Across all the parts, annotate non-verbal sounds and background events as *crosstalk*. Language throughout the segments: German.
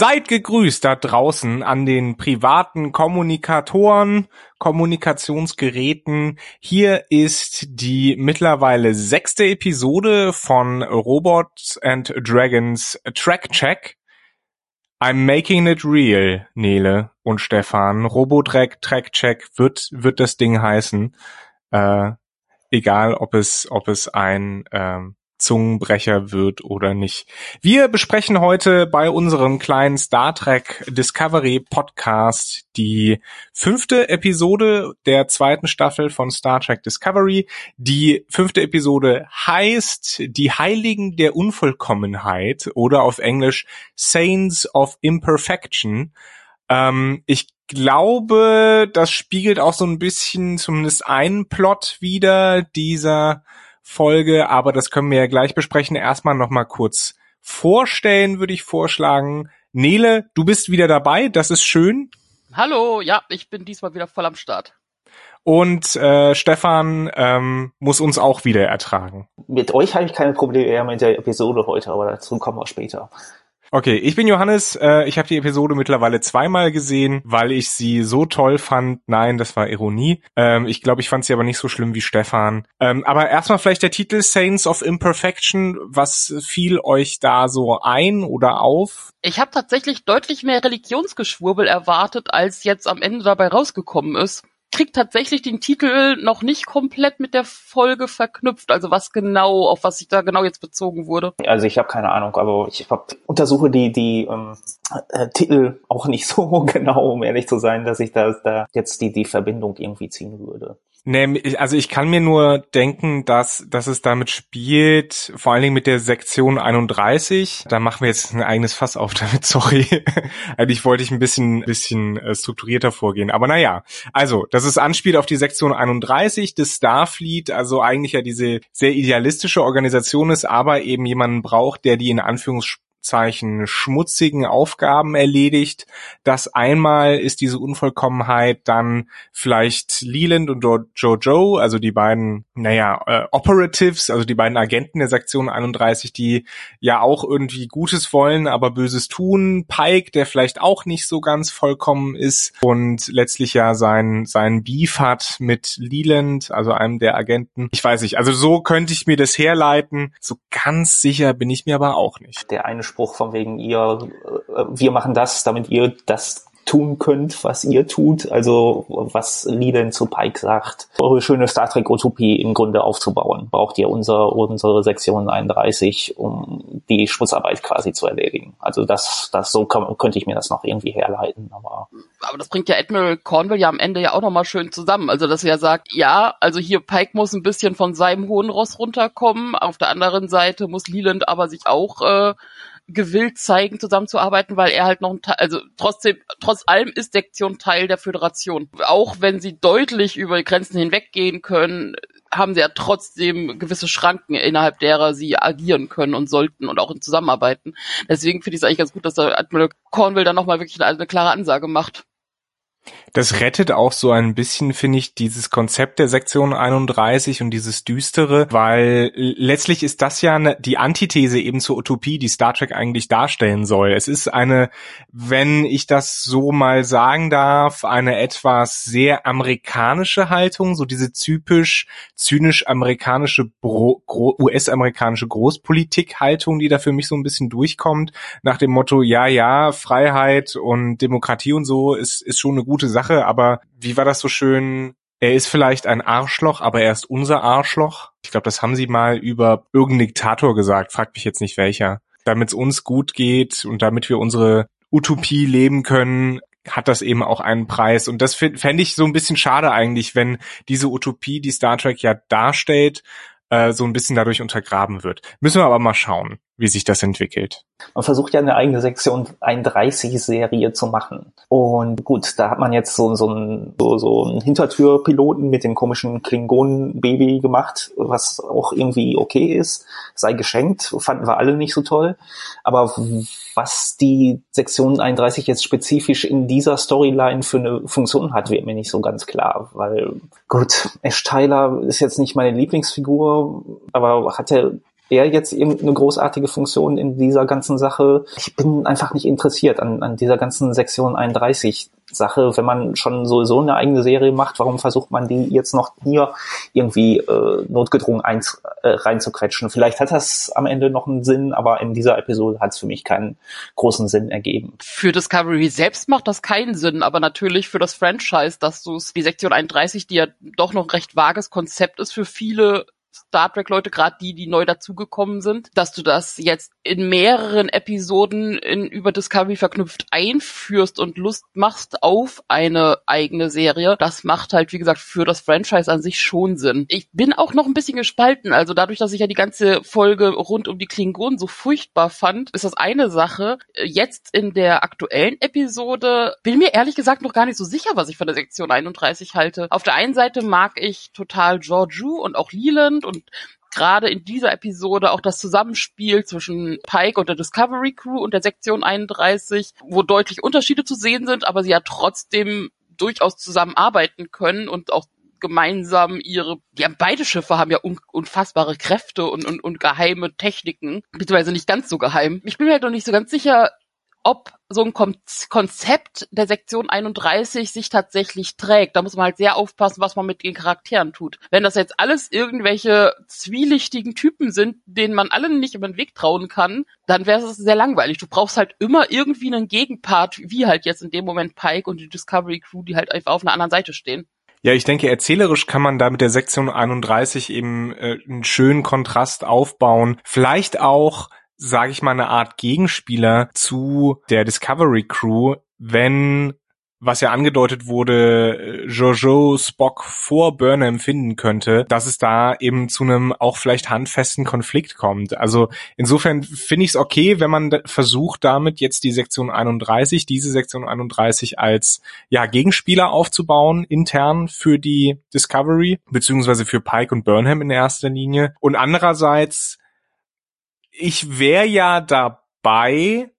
Seid gegrüßt da draußen an den privaten Kommunikatoren, Kommunikationsgeräten. Hier ist die mittlerweile sechste Episode von Robots and Dragons Track Check. I'm making it real, Nele und Stefan. Robotrack Track Check wird, wird das Ding heißen. Äh, egal, ob es, ob es ein, ähm, Zungenbrecher wird oder nicht. Wir besprechen heute bei unserem kleinen Star Trek Discovery Podcast die fünfte Episode der zweiten Staffel von Star Trek Discovery. Die fünfte Episode heißt Die Heiligen der Unvollkommenheit oder auf Englisch Saints of Imperfection. Ähm, ich glaube, das spiegelt auch so ein bisschen zumindest einen Plot wieder dieser Folge, aber das können wir ja gleich besprechen. Erstmal nochmal kurz vorstellen, würde ich vorschlagen. Nele, du bist wieder dabei, das ist schön. Hallo, ja, ich bin diesmal wieder voll am Start. Und äh, Stefan ähm, muss uns auch wieder ertragen. Mit euch habe ich keine Probleme eher mit der Episode heute, aber dazu kommen wir später. Okay, ich bin Johannes. Äh, ich habe die Episode mittlerweile zweimal gesehen, weil ich sie so toll fand. Nein, das war Ironie. Ähm, ich glaube, ich fand sie aber nicht so schlimm wie Stefan. Ähm, aber erstmal vielleicht der Titel Saints of Imperfection. Was fiel euch da so ein oder auf? Ich habe tatsächlich deutlich mehr Religionsgeschwurbel erwartet, als jetzt am Ende dabei rausgekommen ist kriegt tatsächlich den Titel noch nicht komplett mit der Folge verknüpft. Also was genau, auf was sich da genau jetzt bezogen wurde. Also ich habe keine Ahnung, aber ich hab, untersuche die die ähm, äh, Titel auch nicht *laughs* so genau, um ehrlich zu sein, dass ich da, da jetzt die die Verbindung irgendwie ziehen würde. Nee, also ich kann mir nur denken, dass, dass es damit spielt, vor allen Dingen mit der Sektion 31. Da machen wir jetzt ein eigenes Fass auf *laughs* damit, sorry. Eigentlich wollte ich ein bisschen, bisschen äh, strukturierter vorgehen. Aber naja, also, dass es anspielt auf die Sektion 31 des Starfleet, also eigentlich ja diese sehr idealistische Organisation ist, aber eben jemanden braucht, der die in Anführungsstrichen Zeichen schmutzigen Aufgaben erledigt. Das einmal ist diese Unvollkommenheit dann vielleicht Leland und Jojo, also die beiden, naja, äh, Operatives, also die beiden Agenten der Sektion 31, die ja auch irgendwie Gutes wollen, aber Böses tun. Pike, der vielleicht auch nicht so ganz vollkommen ist und letztlich ja sein, sein Beef hat mit Leland, also einem der Agenten. Ich weiß nicht, also so könnte ich mir das herleiten. So ganz sicher bin ich mir aber auch nicht. Der eine Spruch von wegen ihr, äh, wir machen das, damit ihr das tun könnt, was ihr tut, also was Leland zu Pike sagt, eure schöne Star Trek Utopie im Grunde aufzubauen, braucht ihr unser, unsere Sektion 31, um die Schmutzarbeit quasi zu erledigen. Also das, das so kann, könnte ich mir das noch irgendwie herleiten, aber. Aber das bringt ja Admiral Cornwall ja am Ende ja auch nochmal schön zusammen. Also dass er sagt, ja, also hier Pike muss ein bisschen von seinem hohen Ross runterkommen, auf der anderen Seite muss Leland aber sich auch äh, gewillt zeigen, zusammenzuarbeiten, weil er halt noch ein Teil, also trotzdem, trotz allem ist Sektion Teil der Föderation. Auch wenn sie deutlich über die Grenzen hinweggehen können, haben sie ja trotzdem gewisse Schranken, innerhalb derer sie agieren können und sollten und auch in Zusammenarbeiten. Deswegen finde ich es eigentlich ganz gut, dass der Admiral Cornwall dann nochmal wirklich eine, eine klare Ansage macht. Das rettet auch so ein bisschen, finde ich, dieses Konzept der Sektion 31 und dieses Düstere, weil letztlich ist das ja eine, die Antithese eben zur Utopie, die Star Trek eigentlich darstellen soll. Es ist eine, wenn ich das so mal sagen darf, eine etwas sehr amerikanische Haltung, so diese typisch zynisch amerikanische, US-amerikanische Großpolitik-Haltung, die da für mich so ein bisschen durchkommt, nach dem Motto, ja, ja, Freiheit und Demokratie und so ist, ist schon eine gute Sache, aber wie war das so schön? Er ist vielleicht ein Arschloch, aber er ist unser Arschloch. Ich glaube, das haben sie mal über irgendeinen Diktator gesagt, fragt mich jetzt nicht welcher. Damit es uns gut geht und damit wir unsere Utopie leben können, hat das eben auch einen Preis. Und das fände ich so ein bisschen schade eigentlich, wenn diese Utopie, die Star Trek ja darstellt, äh, so ein bisschen dadurch untergraben wird. Müssen wir aber mal schauen wie sich das entwickelt. Man versucht ja eine eigene Sektion 31-Serie zu machen. Und gut, da hat man jetzt so, so, ein, so, so einen Hintertürpiloten mit dem komischen Klingonen-Baby gemacht, was auch irgendwie okay ist. Sei geschenkt, fanden wir alle nicht so toll. Aber was die Sektion 31 jetzt spezifisch in dieser Storyline für eine Funktion hat, wird mir nicht so ganz klar. Weil, gut, Ash Tyler ist jetzt nicht meine Lieblingsfigur, aber hat er er jetzt irgendeine großartige Funktion in dieser ganzen Sache. Ich bin einfach nicht interessiert an, an dieser ganzen Sektion 31 Sache, wenn man schon sowieso eine eigene Serie macht, warum versucht man die jetzt noch hier irgendwie äh, notgedrungen eins, äh, reinzuquetschen? Vielleicht hat das am Ende noch einen Sinn, aber in dieser Episode hat es für mich keinen großen Sinn ergeben. Für Discovery selbst macht das keinen Sinn, aber natürlich für das Franchise, dass du die Sektion 31, die ja doch noch ein recht vages Konzept ist für viele Star Trek Leute, gerade die, die neu dazugekommen sind, dass du das jetzt in mehreren Episoden in, über Discovery verknüpft einführst und Lust machst auf eine eigene Serie, das macht halt, wie gesagt, für das Franchise an sich schon Sinn. Ich bin auch noch ein bisschen gespalten. Also dadurch, dass ich ja die ganze Folge rund um die Klingonen so furchtbar fand, ist das eine Sache. Jetzt in der aktuellen Episode bin mir ehrlich gesagt noch gar nicht so sicher, was ich von der Sektion 31 halte. Auf der einen Seite mag ich total Georgiou und auch Leland und gerade in dieser Episode auch das Zusammenspiel zwischen Pike und der Discovery Crew und der Sektion 31, wo deutlich Unterschiede zu sehen sind, aber sie ja trotzdem durchaus zusammenarbeiten können und auch gemeinsam ihre, ja, beide Schiffe haben ja un unfassbare Kräfte und, und, und geheime Techniken, beziehungsweise nicht ganz so geheim. Ich bin mir halt noch nicht so ganz sicher, ob so ein Konzept der Sektion 31 sich tatsächlich trägt. Da muss man halt sehr aufpassen, was man mit den Charakteren tut. Wenn das jetzt alles irgendwelche zwielichtigen Typen sind, denen man allen nicht über den Weg trauen kann, dann wäre es sehr langweilig. Du brauchst halt immer irgendwie einen Gegenpart, wie halt jetzt in dem Moment Pike und die Discovery Crew, die halt einfach auf einer anderen Seite stehen. Ja, ich denke, erzählerisch kann man da mit der Sektion 31 eben äh, einen schönen Kontrast aufbauen. Vielleicht auch sage ich mal, eine Art Gegenspieler zu der Discovery Crew, wenn was ja angedeutet wurde, Jojo Spock vor Burnham finden könnte, dass es da eben zu einem auch vielleicht handfesten Konflikt kommt. Also insofern finde ich es okay, wenn man versucht, damit jetzt die Sektion 31, diese Sektion 31 als ja Gegenspieler aufzubauen, intern für die Discovery, beziehungsweise für Pike und Burnham in erster Linie. Und andererseits ich wäre ja dabei,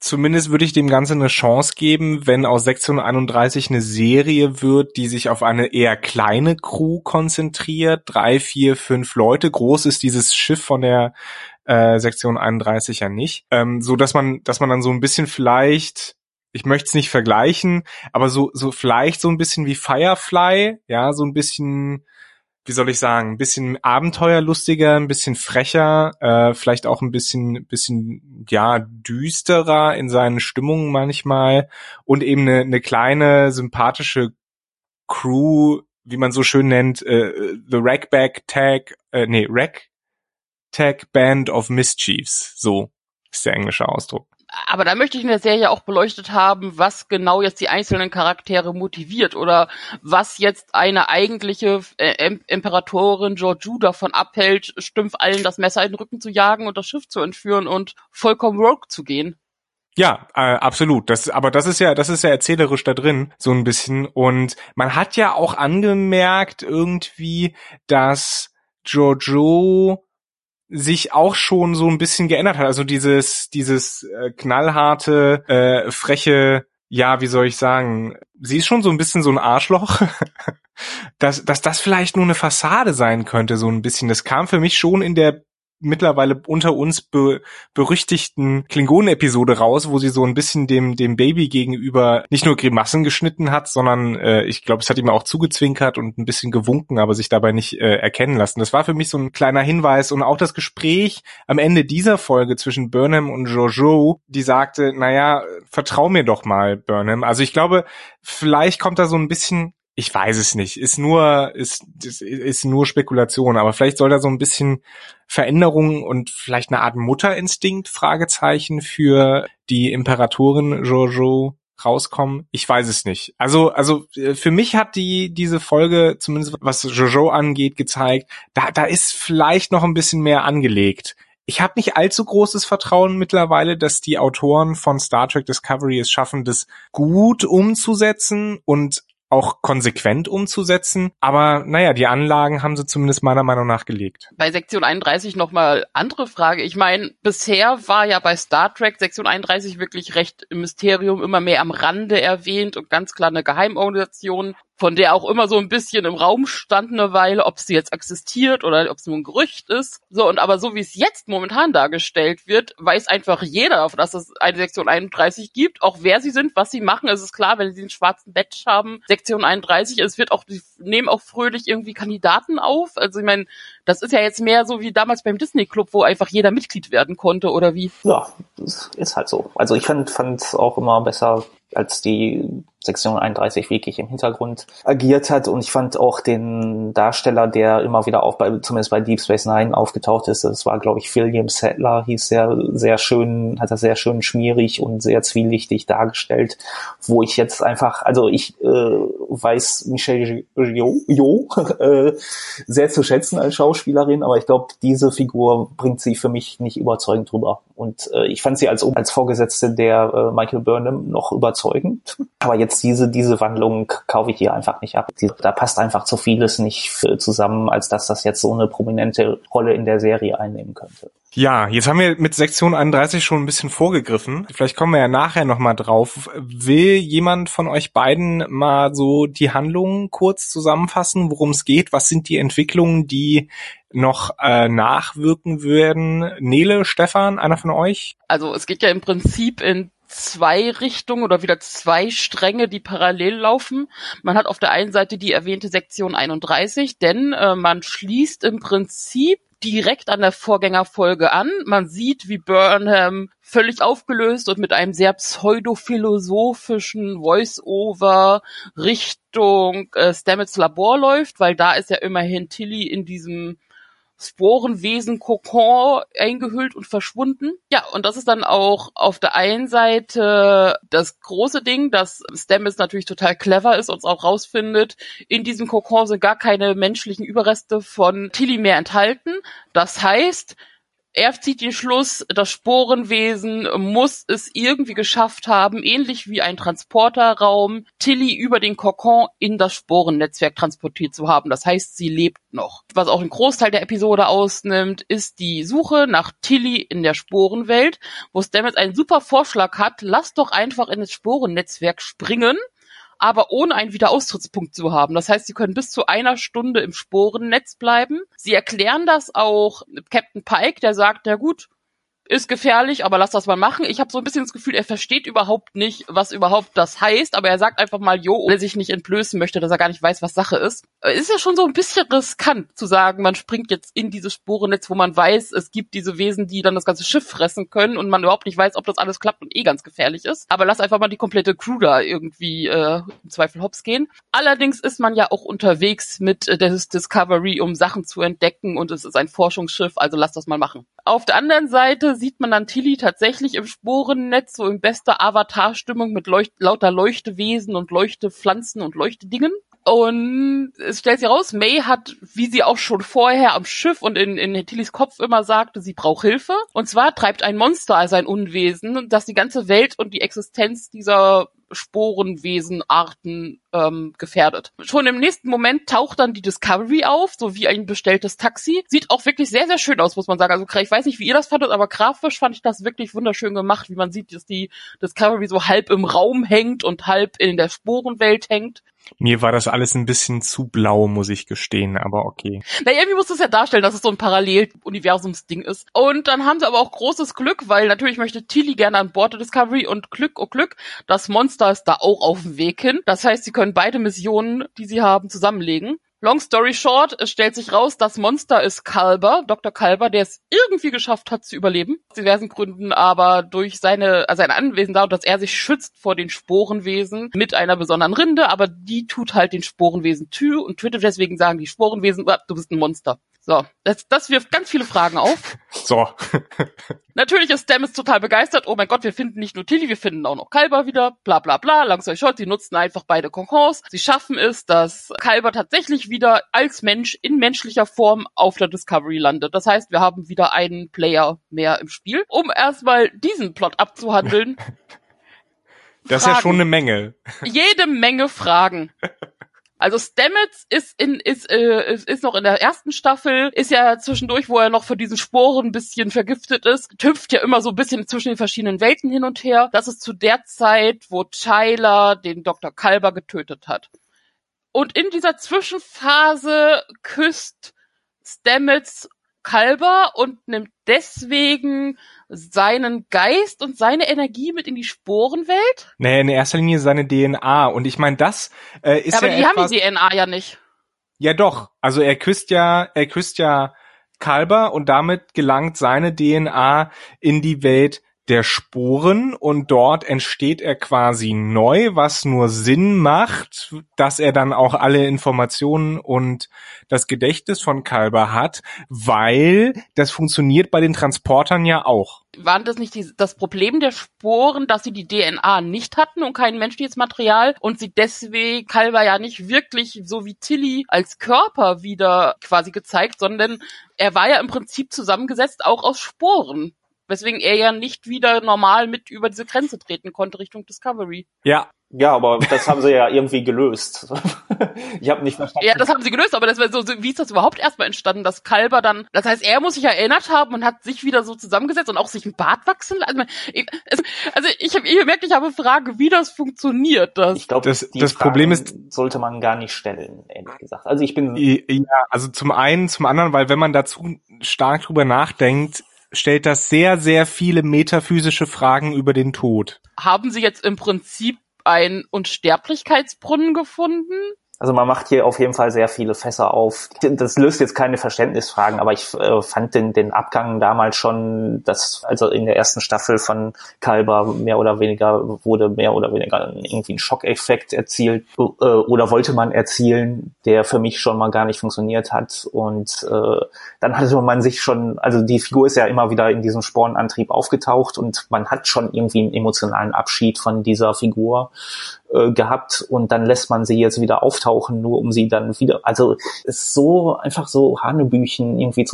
zumindest würde ich dem Ganzen eine Chance geben, wenn aus Sektion 31 eine Serie wird, die sich auf eine eher kleine Crew konzentriert. Drei, vier, fünf Leute. Groß ist dieses Schiff von der äh, Sektion 31 ja nicht. Ähm, so dass man, dass man dann so ein bisschen vielleicht ich möchte es nicht vergleichen, aber so, so vielleicht so ein bisschen wie Firefly, ja, so ein bisschen wie soll ich sagen, ein bisschen abenteuerlustiger, ein bisschen frecher, äh, vielleicht auch ein bisschen, bisschen, ja, düsterer in seinen Stimmungen manchmal und eben eine, eine kleine, sympathische Crew, wie man so schön nennt, äh, The Rackback Tag, äh, nee, Rack Tag Band of Mischiefs, so ist der englische Ausdruck aber da möchte ich in der Serie auch beleuchtet haben, was genau jetzt die einzelnen Charaktere motiviert oder was jetzt eine eigentliche äh, Imperatorin Georgiou davon abhält, stumpf allen das Messer in den Rücken zu jagen und das Schiff zu entführen und vollkommen rogue zu gehen. Ja, äh, absolut. Das, aber das ist ja, das ist ja erzählerisch da drin, so ein bisschen. Und man hat ja auch angemerkt irgendwie, dass Giorgio sich auch schon so ein bisschen geändert hat. Also dieses, dieses äh, knallharte, äh, freche, ja, wie soll ich sagen, sie ist schon so ein bisschen so ein Arschloch. *laughs* dass, dass das vielleicht nur eine Fassade sein könnte, so ein bisschen. Das kam für mich schon in der mittlerweile unter uns be berüchtigten Klingonen-Episode raus, wo sie so ein bisschen dem, dem Baby gegenüber nicht nur Grimassen geschnitten hat, sondern äh, ich glaube, es hat ihm auch zugezwinkert und ein bisschen gewunken, aber sich dabei nicht äh, erkennen lassen. Das war für mich so ein kleiner Hinweis und auch das Gespräch am Ende dieser Folge zwischen Burnham und Jojo, die sagte, naja, vertrau mir doch mal, Burnham. Also ich glaube, vielleicht kommt da so ein bisschen ich weiß es nicht. Ist nur, ist, ist, nur Spekulation, aber vielleicht soll da so ein bisschen Veränderung und vielleicht eine Art Mutterinstinkt, Fragezeichen, für die Imperatorin Jojo rauskommen. Ich weiß es nicht. Also, also äh, für mich hat die diese Folge, zumindest was Jojo angeht, gezeigt, da, da ist vielleicht noch ein bisschen mehr angelegt. Ich habe nicht allzu großes Vertrauen mittlerweile, dass die Autoren von Star Trek Discovery es schaffen, das gut umzusetzen und auch konsequent umzusetzen. Aber naja, die Anlagen haben sie zumindest meiner Meinung nach gelegt. Bei Sektion 31 nochmal andere Frage. Ich meine, bisher war ja bei Star Trek Sektion 31 wirklich recht im Mysterium immer mehr am Rande erwähnt und ganz klar eine Geheimorganisation von der auch immer so ein bisschen im Raum stand eine Weile, ob sie jetzt existiert oder ob es nur ein Gerücht ist. So, und aber so wie es jetzt momentan dargestellt wird, weiß einfach jeder, dass es eine Sektion 31 gibt, auch wer sie sind, was sie machen. Es ist klar, wenn sie einen schwarzen Badge haben, Sektion 31, es wird auch, die nehmen auch fröhlich irgendwie Kandidaten auf. Also ich meine, das ist ja jetzt mehr so wie damals beim Disney Club, wo einfach jeder Mitglied werden konnte, oder wie? Ja, ist halt so. Also ich fand es auch immer besser, als die Sektion 31 wirklich im Hintergrund agiert hat. Und ich fand auch den Darsteller, der immer wieder auch bei, zumindest bei Deep Space Nine aufgetaucht ist, das war, glaube ich, William Settler, hieß sehr, sehr schön, hat er sehr schön schmierig und sehr zwielichtig dargestellt, wo ich jetzt einfach, also ich äh, weiß Michelle Yeoh *laughs* äh, sehr zu schätzen als Schauspielerin, aber ich glaube, diese Figur bringt sie für mich nicht überzeugend drüber. Und äh, ich fand sie als, als Vorgesetzte der äh, Michael Burnham noch überzeugend. Aber jetzt diese, diese Wandlung kaufe ich ihr einfach nicht ab. Die, da passt einfach zu vieles nicht zusammen, als dass das jetzt so eine prominente Rolle in der Serie einnehmen könnte. Ja, jetzt haben wir mit Sektion 31 schon ein bisschen vorgegriffen. Vielleicht kommen wir ja nachher nochmal drauf. Will jemand von euch beiden mal so die Handlungen kurz zusammenfassen, worum es geht? Was sind die Entwicklungen, die noch äh, nachwirken werden? Nele, Stefan, einer von euch? Also es geht ja im Prinzip in zwei Richtungen oder wieder zwei Stränge, die parallel laufen. Man hat auf der einen Seite die erwähnte Sektion 31, denn äh, man schließt im Prinzip direkt an der Vorgängerfolge an. Man sieht, wie Burnham völlig aufgelöst und mit einem sehr pseudophilosophischen Voice-Over Richtung äh, Stamets Labor läuft, weil da ist ja immerhin Tilly in diesem Sporenwesen Kokon eingehüllt und verschwunden. Ja, und das ist dann auch auf der einen Seite das große Ding, dass Stamets natürlich total clever ist und es auch rausfindet, in diesem Kokon sind gar keine menschlichen Überreste von Tilly mehr enthalten. Das heißt, er zieht den Schluss, das Sporenwesen muss es irgendwie geschafft haben, ähnlich wie ein Transporterraum, Tilly über den Kokon in das Sporennetzwerk transportiert zu haben. Das heißt, sie lebt noch. Was auch einen Großteil der Episode ausnimmt, ist die Suche nach Tilly in der Sporenwelt, wo Stamets einen super Vorschlag hat, lass doch einfach in das Sporennetzwerk springen aber ohne einen Wiederaustrittspunkt zu haben. Das heißt, sie können bis zu einer Stunde im Sporennetz bleiben. Sie erklären das auch Captain Pike, der sagt, na gut, ist gefährlich, aber lass das mal machen. Ich habe so ein bisschen das Gefühl, er versteht überhaupt nicht, was überhaupt das heißt, aber er sagt einfach mal, jo, weil er sich nicht entblößen möchte, dass er gar nicht weiß, was Sache ist. Ist ja schon so ein bisschen riskant zu sagen, man springt jetzt in dieses Sporennetz, wo man weiß, es gibt diese Wesen, die dann das ganze Schiff fressen können und man überhaupt nicht weiß, ob das alles klappt und eh ganz gefährlich ist. Aber lass einfach mal die komplette Crew da irgendwie äh, im Zweifel hops gehen. Allerdings ist man ja auch unterwegs mit äh, der Discovery, um Sachen zu entdecken und es ist ein Forschungsschiff, also lass das mal machen. Auf der anderen Seite sieht man dann Tilly tatsächlich im Sporennetz, so in bester Avatar-Stimmung mit Leucht lauter Leuchtewesen und Leuchtepflanzen und Leuchtedingen. Und es stellt sich raus, May hat, wie sie auch schon vorher am Schiff und in, in Tillys Kopf immer sagte, sie braucht Hilfe. Und zwar treibt ein Monster als ein Unwesen, das die ganze Welt und die Existenz dieser Sporenwesenarten ähm, gefährdet. Schon im nächsten Moment taucht dann die Discovery auf, so wie ein bestelltes Taxi. Sieht auch wirklich sehr, sehr schön aus, muss man sagen. Also ich weiß nicht, wie ihr das fandet, aber grafisch fand ich das wirklich wunderschön gemacht, wie man sieht, dass die Discovery so halb im Raum hängt und halb in der Sporenwelt hängt. Mir war das alles ein bisschen zu blau, muss ich gestehen, aber okay. Na, irgendwie muss es ja darstellen, dass es so ein Parallel-Universumsding ist. Und dann haben sie aber auch großes Glück, weil natürlich möchte Tilly gerne an Bord der Discovery und Glück, oh Glück, das Monster ist da auch auf dem Weg hin. Das heißt, sie können beide Missionen, die sie haben, zusammenlegen. Long story short, es stellt sich raus, das Monster ist Kalber, Dr. Kalber, der es irgendwie geschafft hat zu überleben. Aus diversen Gründen, aber durch seine, also sein Anwesen da, dass er sich schützt vor den Sporenwesen mit einer besonderen Rinde, aber die tut halt den Sporenwesen Tür und tötet deswegen sagen die Sporenwesen, ah, du bist ein Monster. So, das, das wirft ganz viele Fragen auf. So. *laughs* Natürlich ist Stamets total begeistert. Oh mein Gott, wir finden nicht nur Tilly, wir finden auch noch Kalber wieder. Bla bla bla. Langsam short, sie nutzen einfach beide Konkons. Sie schaffen es, dass Kalber tatsächlich wieder als Mensch in menschlicher Form auf der Discovery landet. Das heißt, wir haben wieder einen Player mehr im Spiel. Um erstmal diesen Plot abzuhandeln, *laughs* Das ist ja schon eine Menge. Jede Menge Fragen. *laughs* Also Stamets ist in ist, äh, ist, noch in der ersten Staffel, ist ja zwischendurch, wo er noch für diesen Sporen ein bisschen vergiftet ist, hüpft ja immer so ein bisschen zwischen den verschiedenen Welten hin und her. Das ist zu der Zeit, wo Tyler den Dr. Kalber getötet hat. Und in dieser Zwischenphase küsst Stamets Kalber und nimmt deswegen seinen Geist und seine Energie mit in die Sporenwelt? Nee, in erster Linie seine DNA. Und ich meine, das äh, ist ja, aber ja die etwas, haben die DNA ja nicht. Ja, doch. Also er küsst ja, er küsst ja Kalber und damit gelangt seine DNA in die Welt der Sporen und dort entsteht er quasi neu, was nur Sinn macht, dass er dann auch alle Informationen und das Gedächtnis von Kalber hat, weil das funktioniert bei den Transportern ja auch. Waren das nicht die, das Problem der Sporen, dass sie die DNA nicht hatten und kein menschliches Material und sie deswegen Kalber ja nicht wirklich so wie Tilly als Körper wieder quasi gezeigt, sondern er war ja im Prinzip zusammengesetzt auch aus Sporen weswegen er ja nicht wieder normal mit über diese Grenze treten konnte Richtung Discovery. Ja. Ja, aber das haben sie ja irgendwie gelöst. *laughs* ich habe nicht verstanden. Ja, das haben sie gelöst, aber das wäre so, wie ist das überhaupt erstmal entstanden, dass Kalber dann, das heißt, er muss sich erinnert haben und hat sich wieder so zusammengesetzt und auch sich ein Bart wachsen Also, ich, also ich habe ich gemerkt, ich habe Frage, wie das funktioniert. Das. Ich glaube, das, das Problem ist, sollte man gar nicht stellen, ehrlich gesagt. Also ich bin ja, also zum einen, zum anderen, weil wenn man dazu stark drüber nachdenkt, stellt das sehr, sehr viele metaphysische Fragen über den Tod. Haben Sie jetzt im Prinzip einen Unsterblichkeitsbrunnen gefunden? Also man macht hier auf jeden Fall sehr viele Fässer auf. Das löst jetzt keine Verständnisfragen, aber ich äh, fand den, den Abgang damals schon, dass also in der ersten Staffel von Kalber mehr oder weniger wurde mehr oder weniger irgendwie ein Schockeffekt erzielt äh, oder wollte man erzielen, der für mich schon mal gar nicht funktioniert hat. Und äh, dann hatte man sich schon, also die Figur ist ja immer wieder in diesem Spornantrieb aufgetaucht und man hat schon irgendwie einen emotionalen Abschied von dieser Figur äh, gehabt und dann lässt man sie jetzt wieder auftauchen, nur um sie dann wieder, also ist so einfach so Hanebüchen irgendwie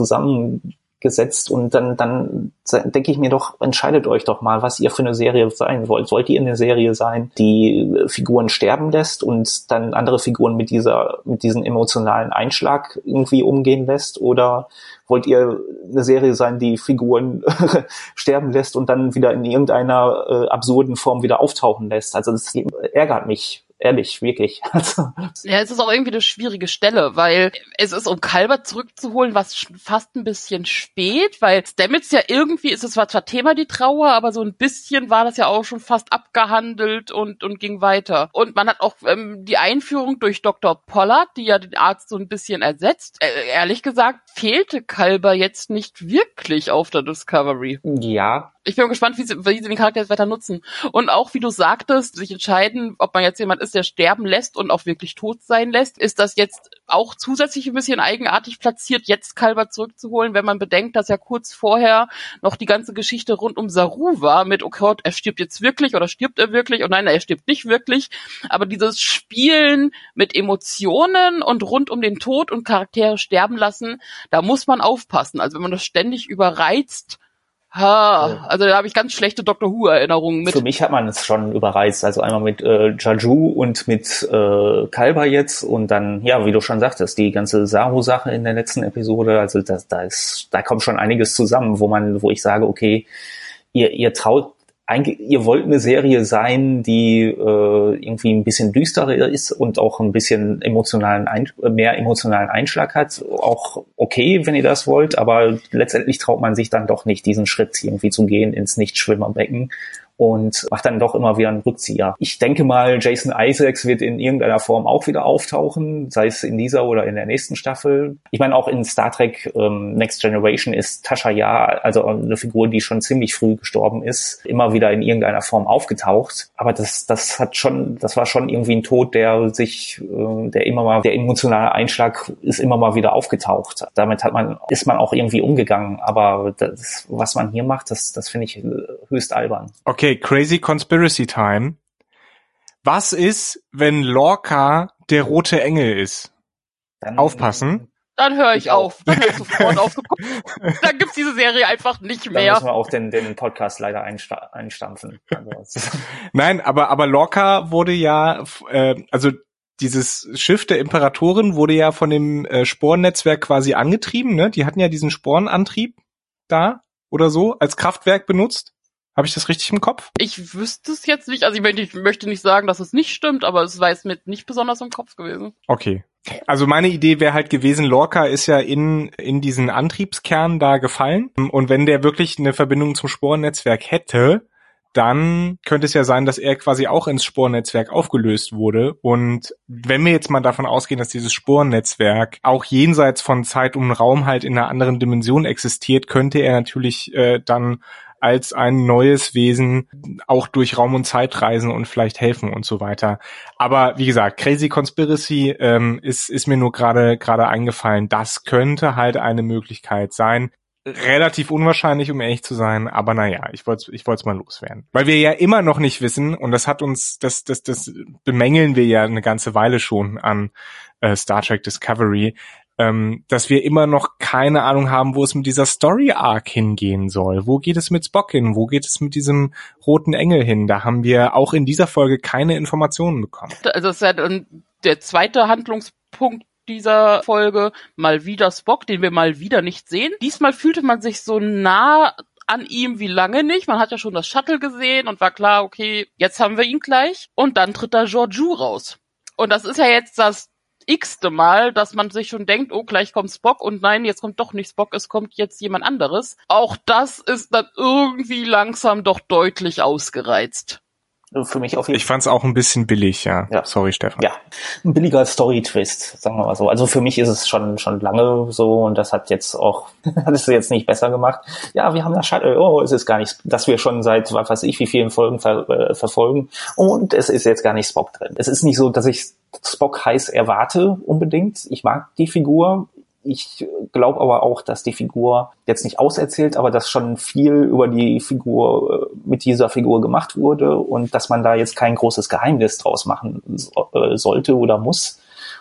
zusammengesetzt und dann, dann denke ich mir doch, entscheidet euch doch mal, was ihr für eine Serie sein wollt. Wollt ihr eine Serie sein, die Figuren sterben lässt und dann andere Figuren mit dieser, mit diesem emotionalen Einschlag irgendwie umgehen lässt oder wollt ihr eine Serie sein, die Figuren *laughs* sterben lässt und dann wieder in irgendeiner äh, absurden Form wieder auftauchen lässt. Also das ärgert mich ehrlich, wirklich. *laughs* Also. Ja, es ist auch irgendwie eine schwierige Stelle, weil es ist, um Kalber zurückzuholen, was fast ein bisschen spät, weil Stamets ja irgendwie, ist es zwar zwar Thema die Trauer, aber so ein bisschen war das ja auch schon fast abgehandelt und, und ging weiter. Und man hat auch ähm, die Einführung durch Dr. Pollard, die ja den Arzt so ein bisschen ersetzt. Äh, ehrlich gesagt, fehlte Kalber jetzt nicht wirklich auf der Discovery. Ja, ich bin gespannt, wie sie, wie sie den Charakter jetzt weiter nutzen. Und auch, wie du sagtest, sich entscheiden, ob man jetzt jemand ist, der sterben lässt und auch wirklich tot sein lässt. Ist das jetzt auch zusätzlich ein bisschen eigenartig platziert, jetzt Kalber zurückzuholen, wenn man bedenkt, dass ja kurz vorher noch die ganze Geschichte rund um Saru war mit, oh er stirbt jetzt wirklich oder stirbt er wirklich? Und nein, er stirbt nicht wirklich. Aber dieses Spielen mit Emotionen und rund um den Tod und Charaktere sterben lassen, da muss man aufpassen. Also wenn man das ständig überreizt, Ha, also da habe ich ganz schlechte Doctor Who-Erinnerungen mit. Für mich hat man es schon überreizt. Also einmal mit äh, Jaju und mit äh, Kalber jetzt und dann, ja, wie du schon sagtest, die ganze Saru-Sache in der letzten Episode. Also das, da ist, da kommt schon einiges zusammen, wo man, wo ich sage, okay, ihr, ihr traut eigentlich, ihr wollt eine Serie sein, die äh, irgendwie ein bisschen düsterer ist und auch ein bisschen emotionalen Ein mehr emotionalen Einschlag hat. Auch okay, wenn ihr das wollt, aber letztendlich traut man sich dann doch nicht, diesen Schritt irgendwie zu gehen ins Nichtschwimmerbecken und macht dann doch immer wieder einen Rückzieher. Ich denke mal, Jason Isaacs wird in irgendeiner Form auch wieder auftauchen, sei es in dieser oder in der nächsten Staffel. Ich meine, auch in Star Trek ähm, Next Generation ist Tasha Ja, also eine Figur, die schon ziemlich früh gestorben ist, immer wieder in irgendeiner Form aufgetaucht. Aber das, das hat schon, das war schon irgendwie ein Tod, der sich, äh, der immer mal, der emotionale Einschlag ist immer mal wieder aufgetaucht. Damit hat man, ist man auch irgendwie umgegangen. Aber das, was man hier macht, das, das finde ich höchst albern. Okay Okay, crazy conspiracy time. Was ist, wenn Lorca der rote Engel ist? Dann, Aufpassen. Dann höre ich, Ich auch. auf. Dann höre ich sofort auf. Dann gibt's diese Serie einfach nicht Dann mehr. müssen wir auch den, den Podcast leider einsta einstampfen. Also, *laughs* Nein, aber aber Lorca wurde ja, äh, also dieses Schiff der Imperatorin wurde ja von dem äh, Sporennetzwerk quasi angetrieben, ne? Die hatten ja diesen Sporenantrieb da oder so als Kraftwerk benutzt. Habe ich das richtig im Kopf? Ich wüsste es jetzt nicht. Also ich möchte, ich möchte nicht sagen, dass es nicht stimmt, aber es war jetzt mir nicht besonders im Kopf gewesen. Okay. Also meine Idee wäre halt gewesen, Lorca ist ja in, in diesen Antriebskern da gefallen. Und wenn der wirklich eine Verbindung zum Sporennetzwerk hätte, dann könnte es ja sein, dass er quasi auch ins Sporennetzwerk aufgelöst wurde. Und wenn wir jetzt mal davon ausgehen, dass dieses Sporennetzwerk auch jenseits von Zeit und Raum halt in einer anderen Dimension existiert, könnte er natürlich äh, dann als ein neues Wesen auch durch Raum und Zeit reisen und vielleicht helfen und so weiter. Aber wie gesagt, Crazy Conspiracy ähm, ist, ist mir nur gerade gerade eingefallen. Das könnte halt eine Möglichkeit sein. Relativ unwahrscheinlich, um ehrlich zu sein, aber naja, ich wollte ich wollte es mal loswerden. Weil wir ja immer noch nicht wissen, und das hat uns, das, das, das bemängeln wir ja eine ganze Weile schon an äh, Star Trek Discovery, ähm, dass wir immer noch keine Ahnung haben, wo es mit dieser Story Arc hingehen soll. Wo geht es mit Spock hin? Wo geht es mit diesem roten Engel hin? Da haben wir auch in dieser Folge keine Informationen bekommen. Also das ist ja der zweite Handlungspunkt dieser Folge. Mal wieder Spock, den wir mal wieder nicht sehen. Diesmal fühlte man sich so nah an ihm wie lange nicht. Man hat ja schon das Shuttle gesehen und war klar, okay, jetzt haben wir ihn gleich. Und dann tritt da Georgiou raus. Und das ist ja jetzt das x-te Mal, dass man sich schon denkt, oh, gleich kommt Spock und nein, jetzt kommt doch nicht Spock, es kommt jetzt jemand anderes. Auch das ist dann irgendwie langsam doch deutlich ausgereizt. für mich auf jeden Ich fand es auch ein bisschen billig, ja. Ja. Sorry, Stefan. ja, ein billiger Story-Twist, sagen wir mal so. Also für mich ist es schon schon lange so und das hat jetzt auch, *laughs* hat es jetzt nicht besser gemacht. Ja, wir haben das Shuttle, oh, es ist gar nicht, dass wir schon seit, was weiß ich, wie vielen Folgen ver, äh, verfolgen und es ist jetzt gar nicht Spock drin. Es ist nicht so, dass ich Spock heiß erwarte unbedingt. Ich mag die Figur. Ich glaube aber auch, dass die Figur jetzt nicht auserzählt, aber dass schon viel über die Figur äh, mit dieser Figur gemacht wurde und dass man da jetzt kein großes Geheimnis draus machen äh, sollte oder muss.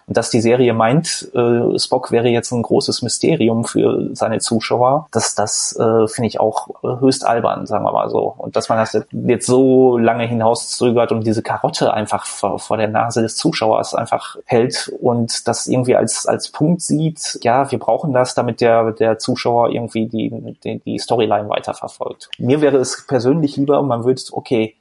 Und dass die Serie meint, äh, Spock wäre jetzt ein großes Mysterium für seine Zuschauer, das, das äh, finde ich auch äh, höchst albern, sagen wir mal so. Und dass man das jetzt so lange hinauszögert und diese Karotte einfach vor, vor der Nase des Zuschauers einfach hält und das irgendwie als, als Punkt sieht, ja, wir brauchen das, damit der, der Zuschauer irgendwie die, die, die Storyline weiterverfolgt. Mir wäre es persönlich lieber, man würde, okay,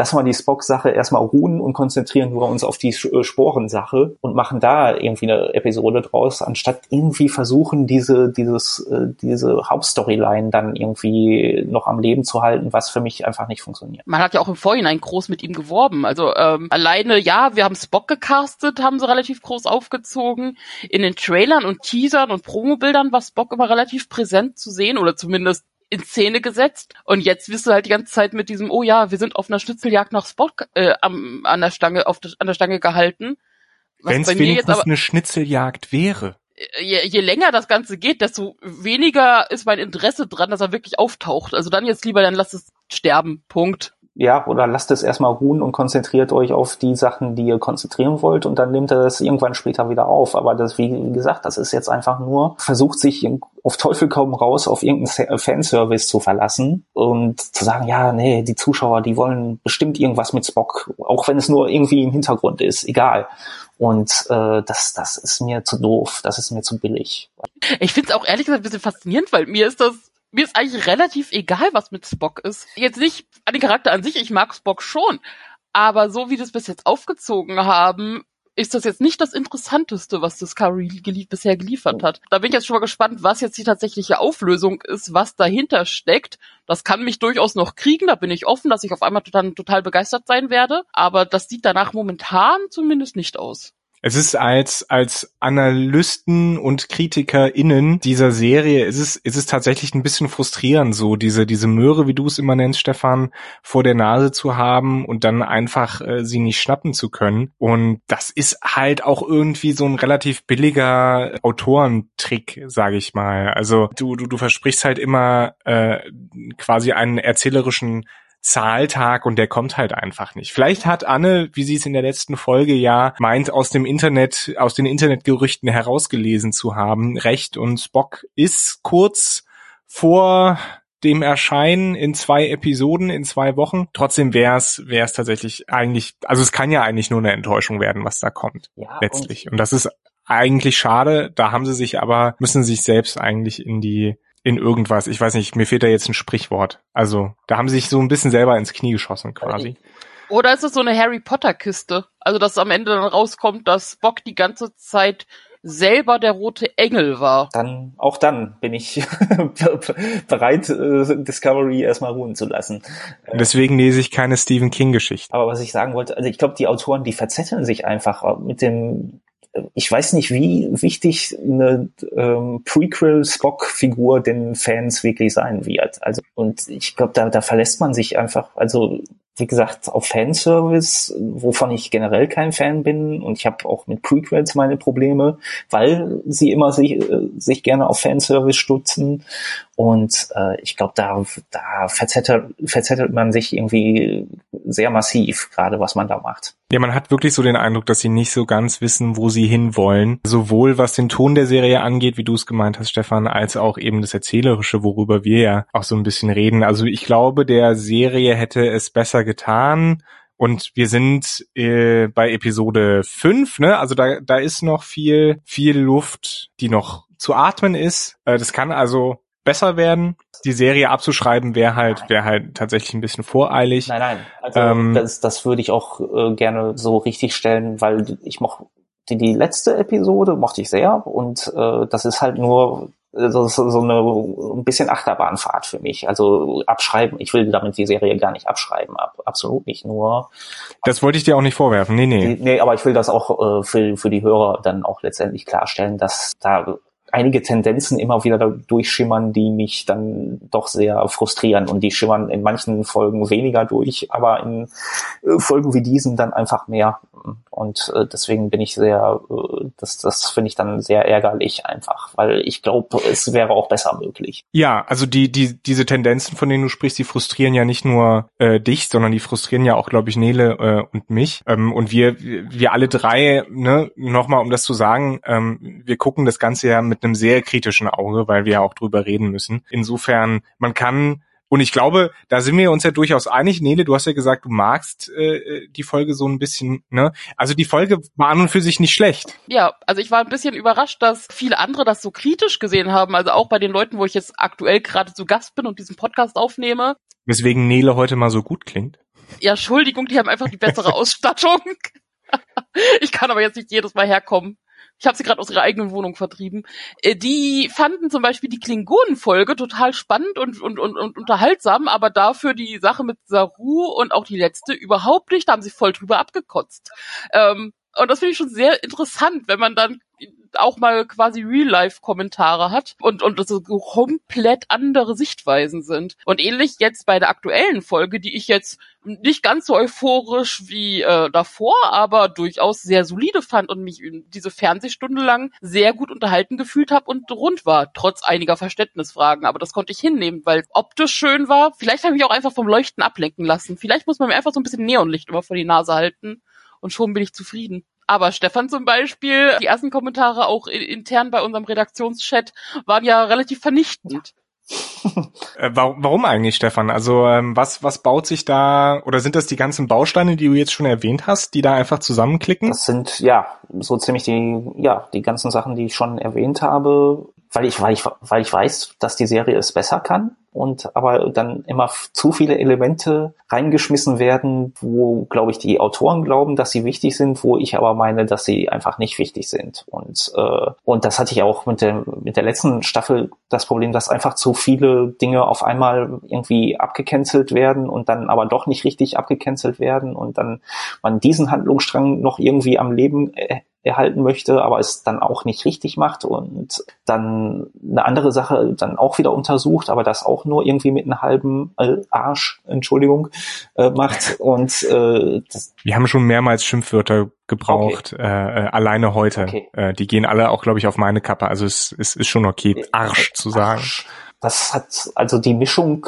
lassen wir die Spock-Sache erstmal ruhen und konzentrieren wir uns auf die äh, Sporensache und machen da irgendwie eine Episode draus, anstatt irgendwie versuchen, diese, dieses, äh, diese Hauptstoryline dann irgendwie noch am Leben zu halten, was für mich einfach nicht funktioniert. Man hat ja auch im Vorhinein groß mit ihm geworben. Also ähm, alleine, ja, wir haben Spock gecastet, haben sie relativ groß aufgezogen. In den Trailern und Teasern und Promobildern war Spock immer relativ präsent zu sehen oder zumindest in Szene gesetzt. Und jetzt wirst du halt die ganze Zeit mit diesem, oh ja, wir sind auf einer Schnitzeljagd nach Spock äh, am, an der Stange, auf der, an der Stange gehalten. Wenn es wenigstens aber, eine Schnitzeljagd wäre. je, je länger das Ganze geht, desto weniger ist mein Interesse dran, dass er wirklich auftaucht. Also dann jetzt lieber, dann lass es sterben. Punkt. Ja, oder lasst es erstmal ruhen und konzentriert euch auf die Sachen, die ihr konzentrieren wollt und dann nehmt ihr das irgendwann später wieder auf. Aber das, wie gesagt, das ist jetzt einfach nur, versucht sich auf Teufel komm raus auf irgendeinen Fanservice zu verlassen und zu sagen, ja, nee, die Zuschauer, die wollen bestimmt irgendwas mit Spock, auch wenn es nur irgendwie im Hintergrund ist, egal. Und äh, das, das ist mir zu doof, das ist mir zu billig. Ich finde es auch ehrlich gesagt ein bisschen faszinierend, weil mir ist das, mir ist eigentlich relativ egal, was mit Spock ist. Jetzt nicht an den Charakter an sich, ich mag Spock schon. Aber so wie das bis jetzt aufgezogen haben, ist das jetzt nicht das Interessanteste, was Discovery gelie bisher geliefert hat. Da bin ich jetzt schon mal gespannt, was jetzt die tatsächliche Auflösung ist, was dahinter steckt. Das kann mich durchaus noch kriegen, da bin ich offen, dass ich auf einmal total, total begeistert sein werde. Aber das sieht danach momentan zumindest nicht aus. Es ist als, als Analysten und KritikerInnen dieser Serie, ist es, ist es tatsächlich ein bisschen frustrierend, so diese, diese Möhre, wie du es immer nennst, Stefan, vor der Nase zu haben und dann einfach äh, sie nicht schnappen zu können. Und das ist halt auch irgendwie so ein relativ billiger Autorentrick, sage ich mal. Also du, du, du versprichst halt immer äh, quasi einen erzählerischen Zahltag und der kommt halt einfach nicht. Vielleicht hat Anne, wie sie es in der letzten Folge ja meint, aus dem Internet, aus den Internetgerüchten herausgelesen zu haben, recht und Spock ist kurz vor dem Erscheinen in zwei Episoden in zwei Wochen. Trotzdem wäre es wäre es tatsächlich eigentlich, also es kann ja eigentlich nur eine Enttäuschung werden, was da kommt ja, letztlich. Und, und das ist eigentlich schade. Da haben sie sich aber müssen sich selbst eigentlich in die in irgendwas. Ich weiß nicht, mir fehlt da jetzt ein Sprichwort. Also da haben sie sich so ein bisschen selber ins Knie geschossen quasi. Oder ist es so eine Harry Potter Kiste? Also dass am Ende dann rauskommt, dass Spock die ganze Zeit selber der rote Engel war. Dann, auch dann bin ich *laughs* bereit, äh, Discovery erstmal ruhen zu lassen. Deswegen lese ich keine Stephen King Geschichte. Aber was ich sagen wollte, also ich glaube, die Autoren, die verzetteln sich einfach mit dem ich weiß nicht, wie wichtig eine ähm, Prequel-Spock-Figur den Fans wirklich sein wird. Also und ich glaube, da, da verlässt man sich einfach. Also wie gesagt, auf Fanservice, wovon ich generell kein Fan bin. Und ich habe auch mit Prequels meine Probleme, weil sie immer sich, äh, sich gerne auf Fanservice stutzen. Und äh, ich glaube, da, da verzettelt, verzettelt man sich irgendwie sehr massiv, gerade was man da macht. Ja, man hat wirklich so den Eindruck, dass sie nicht so ganz wissen, wo sie hinwollen. Sowohl was den Ton der Serie angeht, wie du es gemeint hast, Stefan, als auch eben das Erzählerische, worüber wir ja auch so ein bisschen reden. Also ich glaube, der Serie hätte es besser getan. Und wir sind äh, bei Episode 5, ne? Also da, da ist noch viel, viel Luft, die noch zu atmen ist. Äh, das kann also besser werden. Die Serie abzuschreiben wäre halt, wäre halt tatsächlich ein bisschen voreilig. Nein, nein. Also ähm, das, das würde ich auch äh, gerne so richtig stellen, weil ich mochte die, die letzte Episode mochte ich sehr und äh, das ist halt nur so, so, so eine ein bisschen Achterbahnfahrt für mich. Also abschreiben, ich will damit die Serie gar nicht abschreiben, ab, absolut nicht nur. Das wollte ich dir auch nicht vorwerfen, nee, nee. Nee, aber ich will das auch äh, für, für die Hörer dann auch letztendlich klarstellen, dass da einige Tendenzen immer wieder durchschimmern, die mich dann doch sehr frustrieren. Und die schimmern in manchen Folgen weniger durch, aber in äh, Folgen wie diesen dann einfach mehr. Und äh, deswegen bin ich sehr, äh, das, das finde ich dann sehr ärgerlich einfach, weil ich glaube, es wäre auch besser möglich. Ja, also die, die, diese Tendenzen, von denen du sprichst, die frustrieren ja nicht nur äh, dich, sondern die frustrieren ja auch, glaube ich, Nele äh, und mich. Ähm, und wir, wir alle drei, ne, nochmal um das zu sagen, ähm, wir gucken das Ganze ja mit einem sehr kritischen Auge, weil wir ja auch drüber reden müssen. Insofern, man kann und ich glaube, da sind wir uns ja durchaus einig. Nele, du hast ja gesagt, du magst äh, die Folge so ein bisschen, ne? Also die Folge war an und für sich nicht schlecht. Ja, also ich war ein bisschen überrascht, dass viele andere das so kritisch gesehen haben. Also auch bei den Leuten, wo ich jetzt aktuell gerade zu Gast bin und diesen Podcast aufnehme. Weswegen Nele heute mal so gut klingt. Ja, Entschuldigung, die haben einfach die bessere *laughs* Ausstattung. ich kann aber jetzt nicht jedes Mal herkommen ich habe sie gerade aus ihrer eigenen Wohnung vertrieben, äh, die fanden zum Beispiel die Klingonen-Folge total spannend und, und, und, und unterhaltsam, aber dafür die Sache mit Saru und auch die letzte überhaupt nicht, da haben sie voll drüber abgekotzt. Ähm, und das finde ich schon sehr interessant, wenn man dann auch mal quasi Real-Life-Kommentare hat und, und so komplett andere Sichtweisen sind. Und ähnlich jetzt bei der aktuellen Folge, die ich jetzt nicht ganz so euphorisch wie äh, davor, aber durchaus sehr solide fand und mich diese Fernsehstunde lang sehr gut unterhalten gefühlt habe und rund war, trotz einiger Verständnisfragen. Aber das konnte ich hinnehmen, weil optisch schön war. Vielleicht habe ich mich auch einfach vom Leuchten ablenken lassen. Vielleicht muss man mir einfach so ein bisschen Neonlicht immer vor die Nase halten und schon bin ich zufrieden. Aber Stefan zum Beispiel, die ersten Kommentare auch intern bei unserem Redaktionschat waren ja relativ vernichtend. *laughs* äh, warum, eigentlich, Stefan? Also ähm, was, was baut sich da, oder sind das die ganzen Bausteine, die du jetzt schon erwähnt hast, die da einfach zusammenklicken? Das sind ja so ziemlich die, ja, die ganzen Sachen, die ich schon erwähnt habe, weil ich, weil ich, weil ich weiß, dass die Serie es besser kann und aber dann immer zu viele Elemente reingeschmissen werden, wo, glaube ich, die Autoren glauben, dass sie wichtig sind, wo ich aber meine, dass sie einfach nicht wichtig sind. Und, äh, und das hatte ich auch mit der, mit der letzten Staffel das Problem, dass einfach zu viele Dinge auf einmal irgendwie abgecancelt werden und dann aber doch nicht richtig abgecancelt werden und dann man diesen Handlungsstrang noch irgendwie am Leben äh, erhalten möchte, aber es dann auch nicht richtig macht und dann eine andere Sache dann auch wieder untersucht, aber das auch nur irgendwie mit einem halben äh, Arsch, Entschuldigung, äh, macht *laughs* und äh, wir haben schon mehrmals Schimpfwörter gebraucht, okay. äh, äh, alleine heute. Okay. Äh, die gehen alle auch, glaube ich, auf meine Kappe. Also es, es ist schon okay, Arsch zu sagen. Arsch. Das hat also die Mischung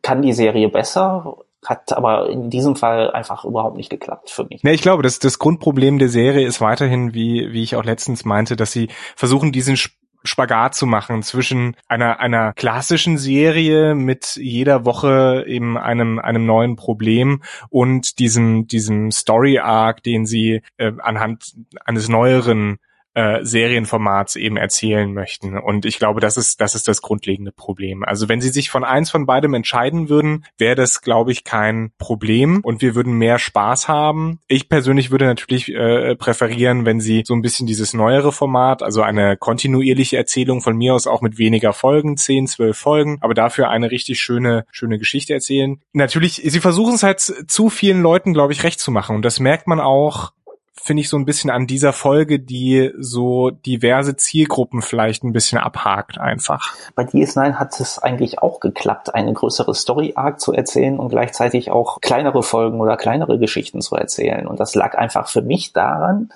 kann die Serie besser, hat aber in diesem Fall einfach überhaupt nicht geklappt für mich. Ne, ich glaube, das, das Grundproblem der Serie ist weiterhin, wie, wie ich auch letztens meinte, dass sie versuchen, diesen Spagat zu machen zwischen einer, einer klassischen Serie mit jeder Woche eben einem, einem neuen Problem und diesem, diesem Story Arc, den sie äh, anhand eines neueren äh, Serienformats eben erzählen möchten. Und ich glaube, das ist, das ist das grundlegende Problem. Also wenn sie sich von eins von beidem entscheiden würden, wäre das, glaube ich, kein Problem und wir würden mehr Spaß haben. Ich persönlich würde natürlich äh, präferieren, wenn sie so ein bisschen dieses neuere Format, also eine kontinuierliche Erzählung von mir aus auch mit weniger Folgen, zehn, zwölf Folgen, aber dafür eine richtig schöne, schöne Geschichte erzählen. Natürlich, sie versuchen es halt zu vielen Leuten, glaube ich, recht zu machen. Und das merkt man auch finde ich so ein bisschen an dieser Folge, die so diverse Zielgruppen vielleicht ein bisschen abhakt einfach. Bei DS9 hat es eigentlich auch geklappt, eine größere Story-Arc zu erzählen und gleichzeitig auch kleinere Folgen oder kleinere Geschichten zu erzählen. Und das lag einfach für mich daran,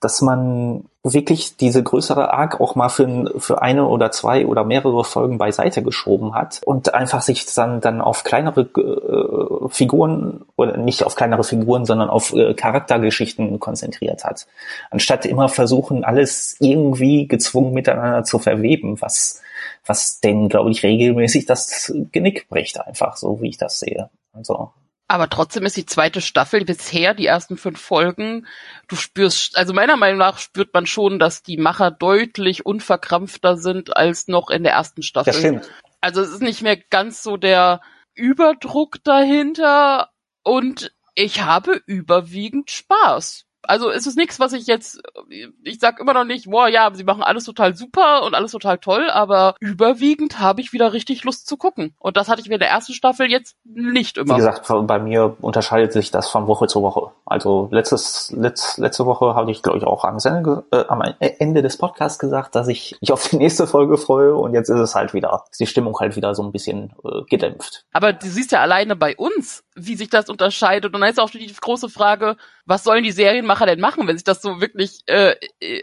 dass man wirklich diese größere Arc auch mal für, für eine oder zwei oder mehrere Folgen beiseite geschoben hat und einfach sich dann, dann auf kleinere äh, Figuren oder nicht auf kleinere Figuren, sondern auf äh, Charaktergeschichten konzentriert hat. Anstatt immer versuchen, alles irgendwie gezwungen miteinander zu verweben, was, was denn, glaube ich, regelmäßig das Genick bricht einfach, so wie ich das sehe. Also aber trotzdem ist die zweite Staffel bisher, die ersten fünf Folgen, du spürst, also meiner Meinung nach spürt man schon, dass die Macher deutlich unverkrampfter sind als noch in der ersten Staffel. Das stimmt. Also es ist nicht mehr ganz so der Überdruck dahinter und ich habe überwiegend Spaß also es ist nichts, was ich jetzt, ich sag immer noch nicht, boah, ja, sie machen alles total super und alles total toll, aber überwiegend habe ich wieder richtig Lust zu gucken. Und das hatte ich mir in der ersten Staffel jetzt nicht immer. Wie gesagt, bei mir unterscheidet sich das von Woche zu Woche. Also letztes, letz, letzte Woche habe ich, glaube ich, auch am, Ende, äh, am Ende des Podcasts gesagt, dass ich mich auf die nächste Folge freue und jetzt ist es halt wieder, ist die Stimmung halt wieder so ein bisschen äh, gedämpft. Aber du siehst ja alleine bei uns, wie sich das unterscheidet. Und dann ist auch die große Frage, was sollen die Serienmacher denn machen, wenn sich das so wirklich äh,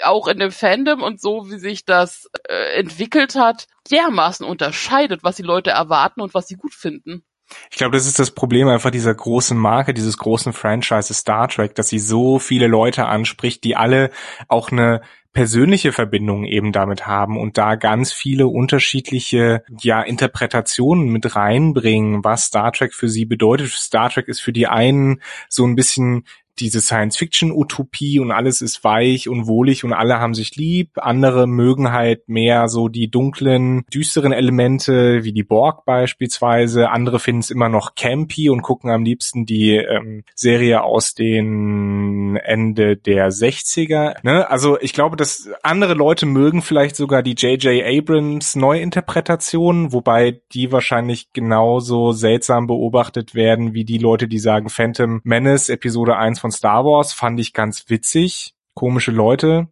auch in dem Fandom und so, wie sich das äh, entwickelt hat, dermaßen unterscheidet, was die Leute erwarten und was sie gut finden. Ich glaube, das ist das Problem einfach dieser großen Marke, dieses großen Franchise Star Trek, dass sie so viele Leute anspricht, die alle auch eine persönliche Verbindung eben damit haben und da ganz viele unterschiedliche ja Interpretationen mit reinbringen, was Star Trek für sie bedeutet. Star Trek ist für die einen so ein bisschen diese Science-Fiction-Utopie und alles ist weich und wohlig und alle haben sich lieb. Andere mögen halt mehr so die dunklen, düsteren Elemente, wie die Borg beispielsweise. Andere finden es immer noch campy und gucken am liebsten die ähm, Serie aus den Ende der 60er. Ne? Also ich glaube, dass andere Leute mögen vielleicht sogar die J.J. Abrams Neuinterpretation, wobei die wahrscheinlich genauso seltsam beobachtet werden wie die Leute, die sagen Phantom Menace Episode 1 von von Star Wars fand ich ganz witzig. Komische Leute.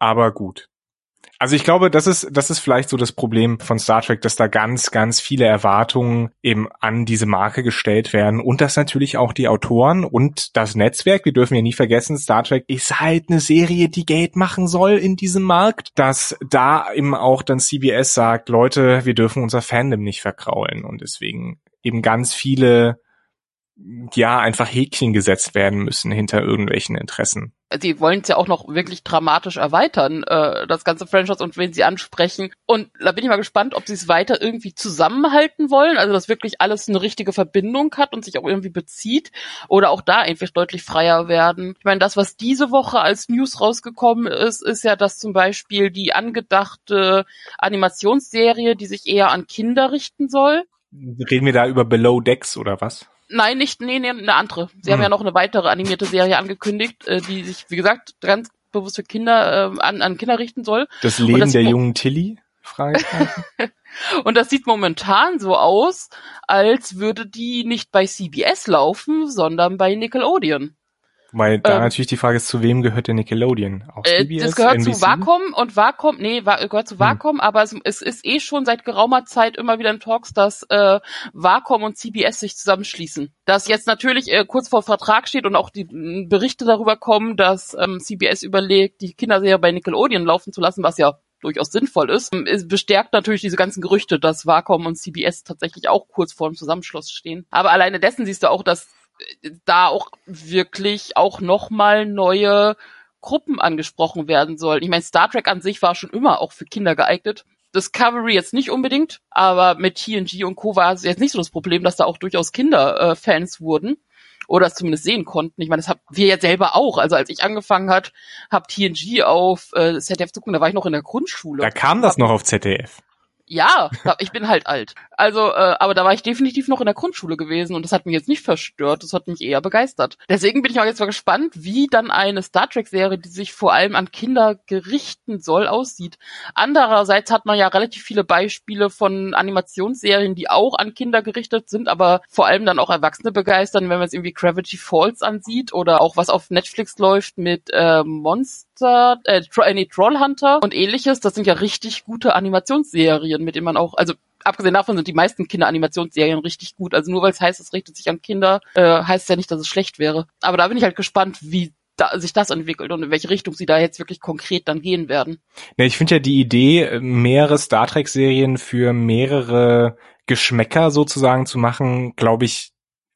Aber gut. Also ich glaube, das ist, das ist vielleicht so das Problem von Star Trek, dass da ganz, ganz viele Erwartungen eben an diese Marke gestellt werden und dass natürlich auch die Autoren und das Netzwerk, wir dürfen ja nie vergessen, Star Trek ist halt eine Serie, die Geld machen soll in diesem Markt, dass da eben auch dann CBS sagt, Leute, wir dürfen unser Fandom nicht verkraulen und deswegen eben ganz viele ja einfach Häkchen gesetzt werden müssen hinter irgendwelchen Interessen. Sie wollen es ja auch noch wirklich dramatisch erweitern, äh, das ganze Franchise und wen sie ansprechen. Und da bin ich mal gespannt, ob sie es weiter irgendwie zusammenhalten wollen, also dass wirklich alles eine richtige Verbindung hat und sich auch irgendwie bezieht oder auch da einfach deutlich freier werden. Ich meine, das, was diese Woche als News rausgekommen ist, ist ja, dass zum Beispiel die angedachte Animationsserie, die sich eher an Kinder richten soll. Reden wir da über Below Decks oder was? Nein, nicht, nee, nee, eine andere. Sie hm. haben ja noch eine weitere animierte Serie angekündigt, äh, die sich, wie gesagt, ganz bewusst für Kinder äh, an, an Kinder richten soll. Das Leben das der jungen Tilly? *laughs* *laughs* Und das sieht momentan so aus, als würde die nicht bei CBS laufen, sondern bei Nickelodeon. Weil da ähm, natürlich die Frage ist, zu wem gehört der Nickelodeon? Auch äh, CBS, das gehört NBC? zu Wacom und Wacom, nee, gehört zu Wacom, hm. aber es, es, ist eh schon seit geraumer Zeit immer wieder in Talks, dass äh, Wacom und CBS sich zusammenschließen. Dass jetzt natürlich äh, kurz vor Vertrag steht und auch die Berichte darüber kommen, dass ähm, CBS überlegt, die Kinderserie bei Nickelodeon laufen zu lassen, was ja durchaus sinnvoll ist. Es bestärkt natürlich diese ganzen Gerüchte, dass Wacom und CBS tatsächlich auch kurz vor dem Zusammenschluss stehen. Aber alleine dessen siehst du auch, dass da auch wirklich auch nochmal neue Gruppen angesprochen werden sollen. Ich meine, Star Trek an sich war schon immer auch für Kinder geeignet. Discovery jetzt nicht unbedingt, aber mit TNG und Co. war es jetzt nicht so das Problem, dass da auch durchaus Kinderfans äh, wurden oder es zumindest sehen konnten. Ich meine, das haben wir ja selber auch. Also als ich angefangen hat, hab TNG auf äh, ZDF zu gucken, da war ich noch in der Grundschule. Da kam das noch auf ZDF. Ja, ich bin halt alt. Also, äh, aber da war ich definitiv noch in der Grundschule gewesen und das hat mich jetzt nicht verstört, das hat mich eher begeistert. Deswegen bin ich auch jetzt mal gespannt, wie dann eine Star Trek-Serie, die sich vor allem an Kinder gerichten soll, aussieht. Andererseits hat man ja relativ viele Beispiele von Animationsserien, die auch an Kinder gerichtet sind, aber vor allem dann auch Erwachsene begeistern, wenn man es irgendwie Gravity Falls ansieht oder auch was auf Netflix läuft mit äh, Monster, äh, nee, Trollhunter und ähnliches. Das sind ja richtig gute Animationsserien, mit denen man auch, also abgesehen davon sind die meisten Kinderanimationsserien richtig gut. Also nur weil es heißt, es richtet sich an Kinder, äh, heißt es ja nicht, dass es schlecht wäre. Aber da bin ich halt gespannt, wie da, sich das entwickelt und in welche Richtung sie da jetzt wirklich konkret dann gehen werden. Ja, ich finde ja die Idee, mehrere Star Trek-Serien für mehrere Geschmäcker sozusagen zu machen, glaube ich,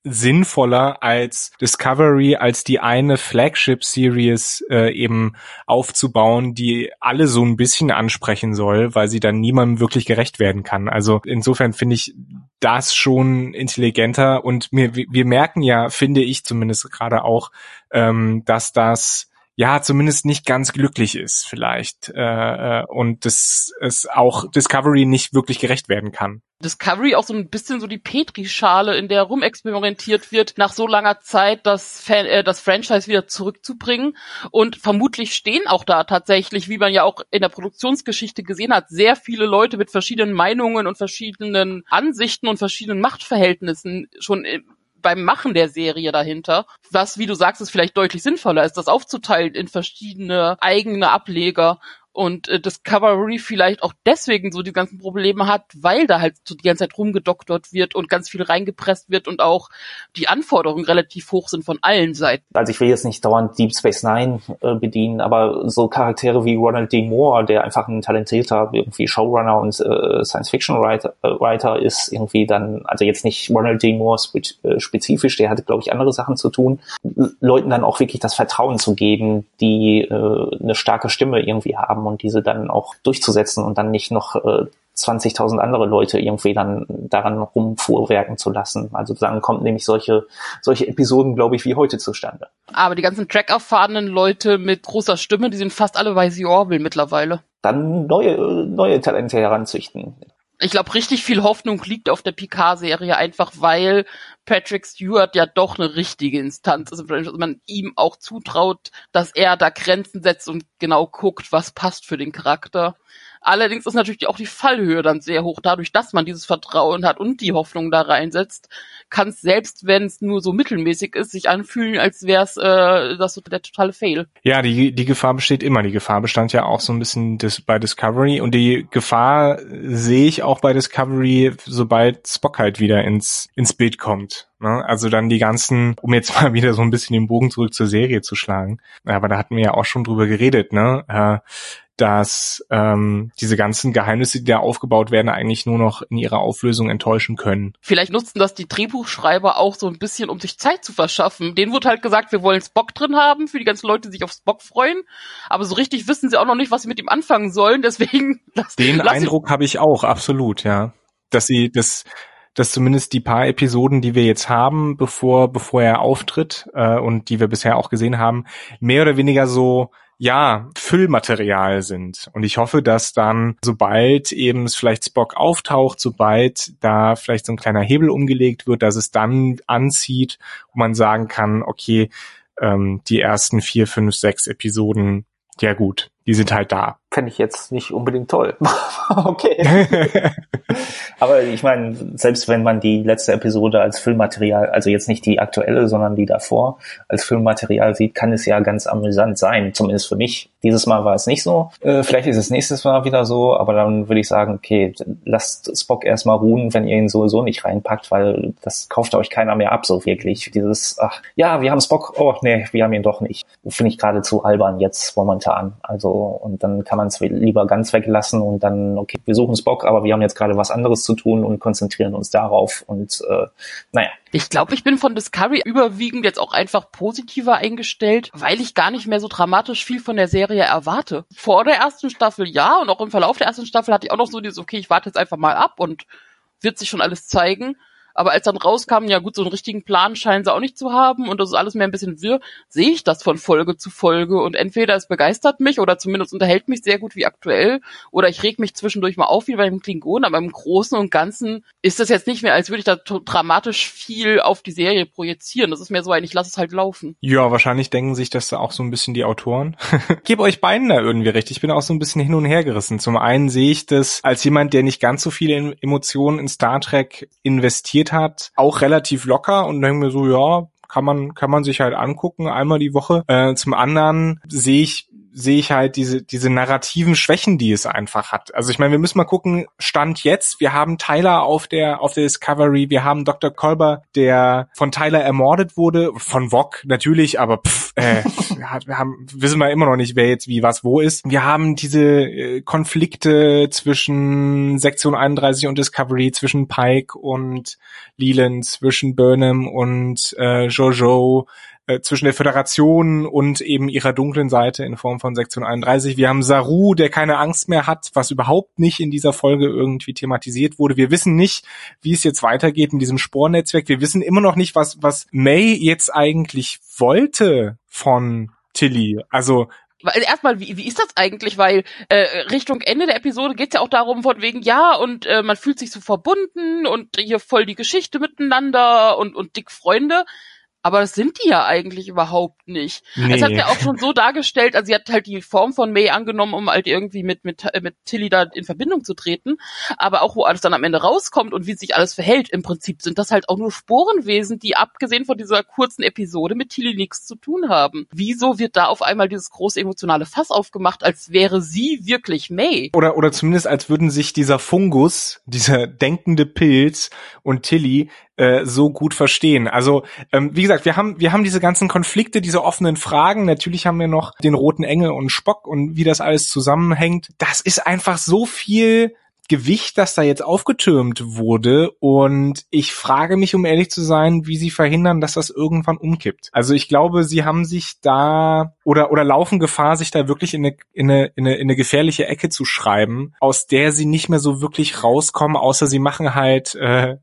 sinnvoller als Discovery als die eine Flagship Series äh, eben aufzubauen, die alle so ein bisschen ansprechen soll, weil sie dann niemandem wirklich gerecht werden kann. Also insofern finde ich das schon intelligenter und wir, wir merken ja, finde ich zumindest gerade auch, ähm, dass das ja zumindest nicht ganz glücklich ist vielleicht äh, äh und das es auch Discovery nicht wirklich gerecht werden kann. Discovery auch so ein bisschen so die Petri-Schale, in der rumexperimentiert wird, nach so langer Zeit das, Fan äh, das Franchise wieder zurückzubringen. Und vermutlich stehen auch da tatsächlich, wie man ja auch in der Produktionsgeschichte gesehen hat, sehr viele Leute mit verschiedenen Meinungen und verschiedenen Ansichten und verschiedenen Machtverhältnissen schon beim Machen der Serie dahinter, was, wie du sagst, ist vielleicht deutlich sinnvoller ist, das aufzuteilen in verschiedene eigene Ableger und äh, Discovery vielleicht auch deswegen so die ganzen Probleme hat, weil da halt so die ganze Zeit rumgedoktert wird und ganz viel reingepresst wird und auch die Anforderungen relativ hoch sind von allen Seiten. Also ich will jetzt nicht dauernd Deep Space Nine äh, bedienen, aber so Charaktere wie Ronald D. Moore, der einfach ein talentierter irgendwie Showrunner und äh, Science-Fiction-Writer äh, Writer ist, irgendwie dann, also jetzt nicht Ronald D. Moore äh, spezifisch, der hatte, glaube ich, andere Sachen zu tun, Leuten dann auch wirklich das Vertrauen zu geben, die äh, eine starke Stimme irgendwie haben haben und diese dann auch durchzusetzen und dann nicht noch äh, 20.000 andere Leute irgendwie dann daran rumfuhrwerken zu lassen. Also dann kommt nämlich solche, solche Episoden, glaube ich, wie heute zustande. Aber die ganzen Track-erfahrenen Leute mit großer Stimme, die sind fast alle bei The Orville mittlerweile. Dann neue, neue Talente heranzüchten. Ich glaube, richtig viel Hoffnung liegt auf der Picard-Serie, einfach weil Patrick Stewart ja doch eine richtige Instanz ist, dass man ihm auch zutraut, dass er da Grenzen setzt und genau guckt, was passt für den Charakter. Allerdings ist natürlich auch die Fallhöhe dann sehr hoch. Dadurch, dass man dieses Vertrauen hat und die Hoffnung da reinsetzt, kann es selbst, wenn es nur so mittelmäßig ist, sich anfühlen, als wäre es äh, das so der totale Fail. Ja, die, die Gefahr besteht immer. Die Gefahr bestand ja auch so ein bisschen des, bei Discovery und die Gefahr sehe ich auch bei Discovery, sobald Spock halt wieder ins, ins Bild kommt. Ne? Also dann die ganzen, um jetzt mal *laughs* wieder so ein bisschen den Bogen zurück zur Serie zu schlagen. Aber da hatten wir ja auch schon drüber geredet, ne? Äh, dass ähm, diese ganzen Geheimnisse, die da aufgebaut werden, eigentlich nur noch in ihrer Auflösung enttäuschen können. Vielleicht nutzen das die Drehbuchschreiber auch so ein bisschen, um sich Zeit zu verschaffen. Denen wurde halt gesagt, wir wollen Spock drin haben, für die ganzen Leute, die sich auf Spock freuen. Aber so richtig wissen sie auch noch nicht, was sie mit ihm anfangen sollen. *laughs* Deswegen lass, Den lass Eindruck habe ich auch, absolut, ja. Dass sie das dass zumindest die paar Episoden, die wir jetzt haben, bevor bevor er auftritt äh, und die wir bisher auch gesehen haben, mehr oder weniger so ja, Füllmaterial sind. Und ich hoffe, dass dann, sobald eben es vielleicht Spock auftaucht, sobald da vielleicht so ein kleiner Hebel umgelegt wird, dass es dann anzieht und man sagen kann, okay, ähm, die ersten vier, fünf, sechs Episoden, ja gut, die sind halt da. Fände ich jetzt nicht unbedingt toll. *laughs* okay. *laughs* Aber ich meine, selbst wenn man die letzte Episode als Filmmaterial, also jetzt nicht die aktuelle, sondern die davor, als Filmmaterial sieht, kann es ja ganz amüsant sein. Zumindest für mich. Dieses Mal war es nicht so. Äh, vielleicht ist es nächstes Mal wieder so, aber dann würde ich sagen, okay, lasst Spock erstmal ruhen, wenn ihr ihn sowieso nicht reinpackt, weil das kauft euch keiner mehr ab, so wirklich. Dieses, ach, ja, wir haben Spock, oh nee, wir haben ihn doch nicht. Finde ich geradezu albern jetzt momentan. Also und dann kann man es lieber ganz weglassen und dann, okay, wir suchen Spock, aber wir haben jetzt gerade was anderes zu tun und konzentrieren uns darauf und äh, naja. Ich glaube, ich bin von Discovery überwiegend jetzt auch einfach positiver eingestellt, weil ich gar nicht mehr so dramatisch viel von der Serie erwarte. Vor der ersten Staffel ja und auch im Verlauf der ersten Staffel hatte ich auch noch so dieses, okay, ich warte jetzt einfach mal ab und wird sich schon alles zeigen. Aber als dann rauskam, ja gut, so einen richtigen Plan scheinen sie auch nicht zu haben und das ist alles mehr ein bisschen wirr, sehe ich das von Folge zu Folge und entweder es begeistert mich oder zumindest unterhält mich sehr gut wie aktuell oder ich reg mich zwischendurch mal auf wie beim Klingon, aber im Großen und Ganzen ist das jetzt nicht mehr, als würde ich da dramatisch viel auf die Serie projizieren. Das ist mehr so ein, ich lasse es halt laufen. Ja, wahrscheinlich denken sich das auch so ein bisschen die Autoren. *laughs* gebe euch beiden da irgendwie recht. Ich bin auch so ein bisschen hin und her gerissen. Zum einen sehe ich das als jemand, der nicht ganz so viele Emotionen in Star Trek investiert investiert hat, auch relativ locker und denke mir so, ja, kann man, kann man sich halt angucken, einmal die Woche. Äh, zum anderen sehe ich sehe ich halt diese, diese narrativen Schwächen, die es einfach hat. Also ich meine, wir müssen mal gucken, Stand jetzt, wir haben Tyler auf der, auf der Discovery, wir haben Dr. Kolber, der von Tyler ermordet wurde, von Vog natürlich, aber pff, äh, *laughs* wir haben, wissen wir immer noch nicht, wer jetzt wie was wo ist. Wir haben diese äh, Konflikte zwischen Sektion 31 und Discovery, zwischen Pike und Leland, zwischen Burnham und äh, Jojo, äh, zwischen der Föderation und eben ihrer dunklen Seite in Form von Sektion 31. Wir haben Saru, der keine Angst mehr hat, was überhaupt nicht in dieser Folge irgendwie thematisiert wurde. Wir wissen nicht, wie es jetzt weitergeht in diesem Spornetzwerk. Wir wissen immer noch nicht, was, was May jetzt eigentlich wollte von Tilly. Also erstmal, wie, wie ist das eigentlich? Weil äh, Richtung Ende der Episode geht's ja auch darum, von wegen, ja, und äh, man fühlt sich so verbunden und hier voll die Geschichte miteinander und, und dick Freunde. Aber das sind die ja eigentlich überhaupt nicht. Nee. Es hat ja auch schon so dargestellt, also sie hat halt die Form von May angenommen, um halt irgendwie mit, mit, mit Tilly da in Verbindung zu treten. Aber auch wo alles dann am Ende rauskommt und wie sich alles verhält, im Prinzip sind das halt auch nur Sporenwesen, die abgesehen von dieser kurzen Episode mit Tilly nichts zu tun haben. Wieso wird da auf einmal dieses große emotionale Fass aufgemacht, als wäre sie wirklich May? Oder, oder zumindest als würden sich dieser Fungus, dieser denkende Pilz und Tilly äh, so gut verstehen. Also ähm, wie gesagt, wir haben wir haben diese ganzen Konflikte, diese offenen Fragen. Natürlich haben wir noch den roten Engel und Spock und wie das alles zusammenhängt. Das ist einfach so viel Gewicht, das da jetzt aufgetürmt wurde. Und ich frage mich, um ehrlich zu sein, wie sie verhindern, dass das irgendwann umkippt. Also ich glaube, sie haben sich da oder, oder laufen Gefahr, sich da wirklich in eine, in eine, in eine, in eine gefährliche Ecke zu schreiben, aus der sie nicht mehr so wirklich rauskommen, außer sie machen halt äh,